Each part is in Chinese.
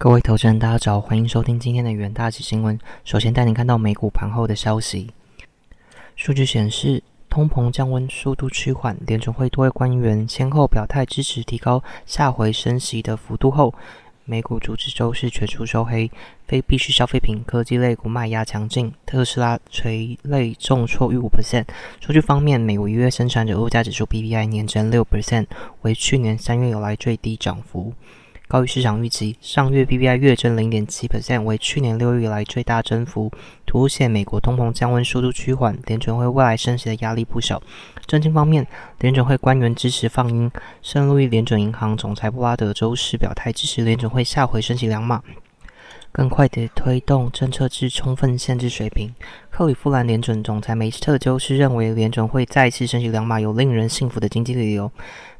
各位投资人，大家早，欢迎收听今天的元大旗新闻。首先带您看到美股盘后的消息。数据显示，通膨降温速度趋缓，联准会多位官员先后表态支持提高下回升息的幅度后，美股主指周是全数收黑，非必需消费品、科技类股卖压强劲，特斯拉垂类重挫逾五 percent。数据方面，美国一月生产者物价指数 PPI 年增六 percent，为去年三月以来最低涨幅。高于市场预期，上月 PPI 月增零点七 percent，为去年六月以来最大增幅，凸显美国通膨降温速度趋缓，联准会未来升息的压力不小。政经方面，联准会官员支持放鹰，圣路易联准银行总裁布拉德周四表态支持联准会下回升息两码。更快地推动政策至充分限制水平。克里夫兰联准总裁梅斯特周是认为联准会再次升级两码有令人信服的经济理由。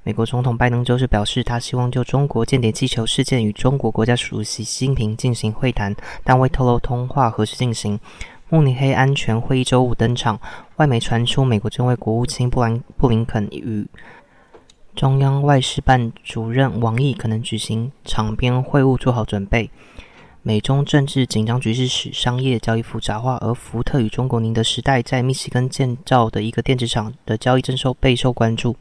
美国总统拜登周是表示，他希望就中国间谍气球事件与中国国家主席习近平进行会谈，但未透露通话何时进行。慕尼黑安全会议周五登场，外媒传出美国正为国务卿布兰布林肯与中央外事办主任王毅可能举行场边会晤做好准备。美中政治紧张局势使商业交易复杂化，而福特与中国宁德时代在密西根建造的一个电子厂的交易征收备受关注。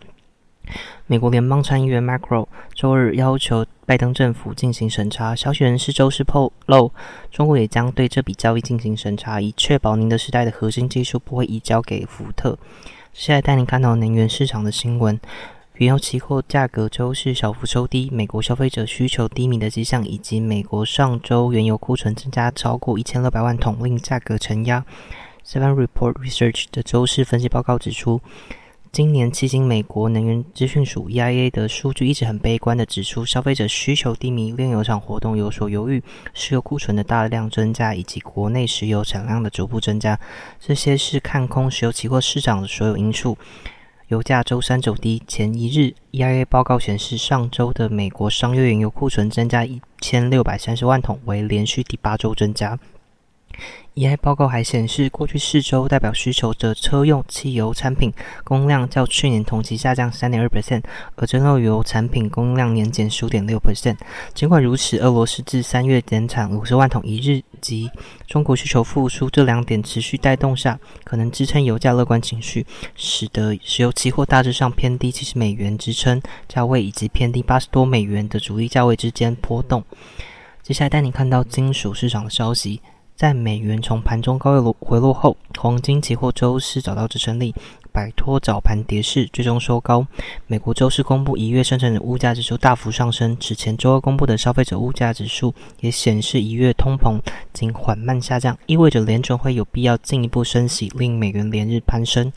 美国联邦参议员 Macro 周日要求拜登政府进行审查。消息人士周四透露，中国也将对这笔交易进行审查，以确保宁德时代的核心技术不会移交给福特。现在带您看到能源市场的新闻。原油期货价格周是小幅收低，美国消费者需求低迷的迹象，以及美国上周原油库存增加超过一千六百万桶，令价格承压。Seven Report Research 的周四分析报告指出，今年迄今美国能源资讯署 EIA 的数据一直很悲观的指出，消费者需求低迷，炼油厂活动有所犹豫，石油库存的大量增加，以及国内石油产量的逐步增加，这些是看空石油期货市场的所有因素。油价周三走低，前一日 EIA 报告显示，上周的美国商业原油库存增加一千六百三十万桶，为连续第八周增加。EI 报告还显示，过去四周代表需求的车用汽油产品供量较去年同期下降三点二 percent，而蒸馏油产品供量年减十五点六 percent。尽管如此，俄罗斯至三月减产五十万桶一日及中国需求复苏这两点持续带动下，可能支撑油价乐观情绪，使得石油期货大致上偏低七十美元支撑价位以及偏低八十多美元的主力价位之间波动。接下来带你看到金属市场的消息。在美元从盘中高位落回落后，黄金期货周四找到支撑力，摆脱早盘跌势，最终收高。美国周四公布一月生产者物价指数大幅上升，此前周二公布的消费者物价指数也显示一月通膨仅缓慢下降，意味着联准会有必要进一步升息，令美元连日攀升。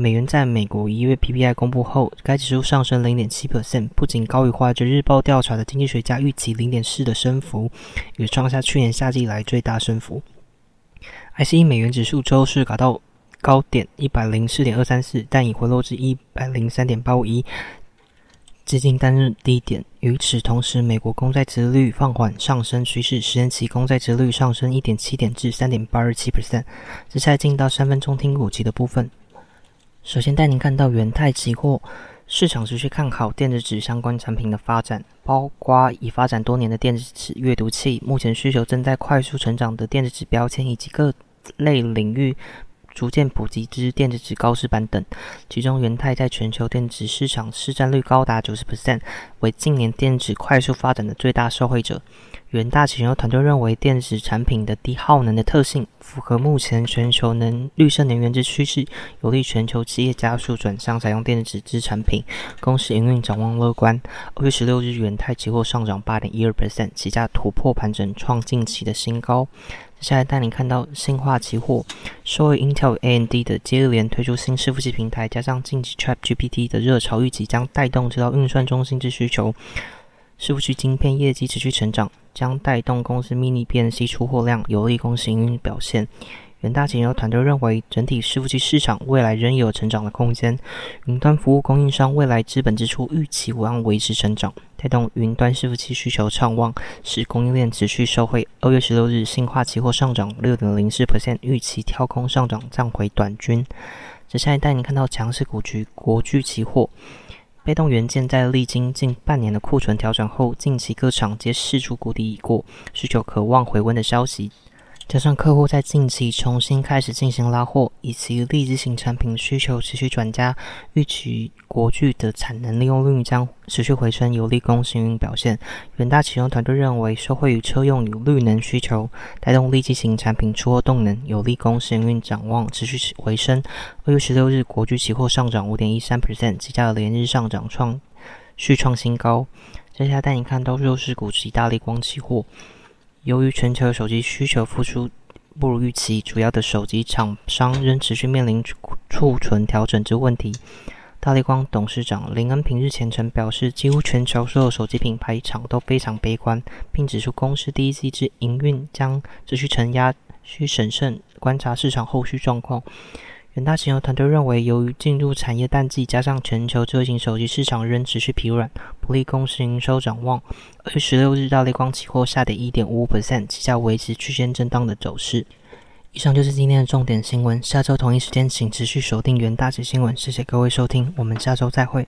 美元在美国一月 PPI 公布后，该指数上升零点七 percent，不仅高于华尔街日报调查的经济学家预期零点四的升幅，也创下去年夏季以来最大升幅。ICE 美元指数周四达到高点一百零四点二三四，但已回落至一百零三点八五一，接近单日低点。与此同时，美国公债殖率放缓上升趋势，十年期公债殖率上升一点七点至三点八二七 percent。接下来进到三分钟听股级的部分。首先带您看到元泰期货市场持续看好电子纸相关产品的发展，包括已发展多年的电子纸阅读器，目前需求正在快速成长的电子纸标签，以及各类领域逐渐普及之电子纸高饰板等。其中，元泰在全球电子市场市占率高达九十 percent，为近年电子快速发展的最大受惠者。元大企研团队认为，电子产品的低耗能的特性符合目前全球能绿色能源之趋势，有利全球企业加速转向采用电子纸产品。公司营运展望乐观。二月十六日，元泰期货上涨八点一二 percent，起价突破盘整，创近期的新高。接下来带你看到新化期货，受惠 Intel、AMD 的接连推出新伺服器平台，加上近期 ChatGPT 的热潮预计将带动这道运算中心之需求。伺服器晶片业绩持续成长，将带动公司 Mini BNC 出货量，有利公司营运表现。远大企研团队认为，整体伺服器市场未来仍有成长的空间。云端服务供应商未来资本支出预期望维持成长，带动云端伺服器需求畅旺，使供应链持续受惠。二月十六日，新化期货上涨六点零四 percent，预期跳空上涨，暂回短均。接下来带你看到强势股局国巨期货。被动元件在历经近半年的库存调整后，近期各厂皆释出谷底已过，需求渴望回温的消息。加上客户在近期重新开始进行拉货，以及立即型产品需求持续转加，预期国巨的产能利用率将持续回升，有利公司营运表现。远大启用团队认为，受惠于车用与绿能需求，带动立即型产品出货动能，有利公司营运展望持续回升。二月十六日，国巨期货上涨五点一三 percent，计价的连日上涨创续创新高。接下来带你看到弱势股及大力光期货。由于全球手机需求复苏不如预期，主要的手机厂商仍持续面临储存调整之问题。大力光董事长林恩平日前曾表示，几乎全球所有手机品牌厂都非常悲观，并指出公司第一季之营运将持续承压，需审慎观察市场后续状况。远大石油团队认为，由于进入产业淡季，加上全球车型手机市场仍持续疲软，不利公司营收展望。二月十六日，大力光期货下跌一点五五 percent，期价维持区间震荡的走势。以上就是今天的重点新闻，下周同一时间请持续锁定元大型新闻。谢谢各位收听，我们下周再会。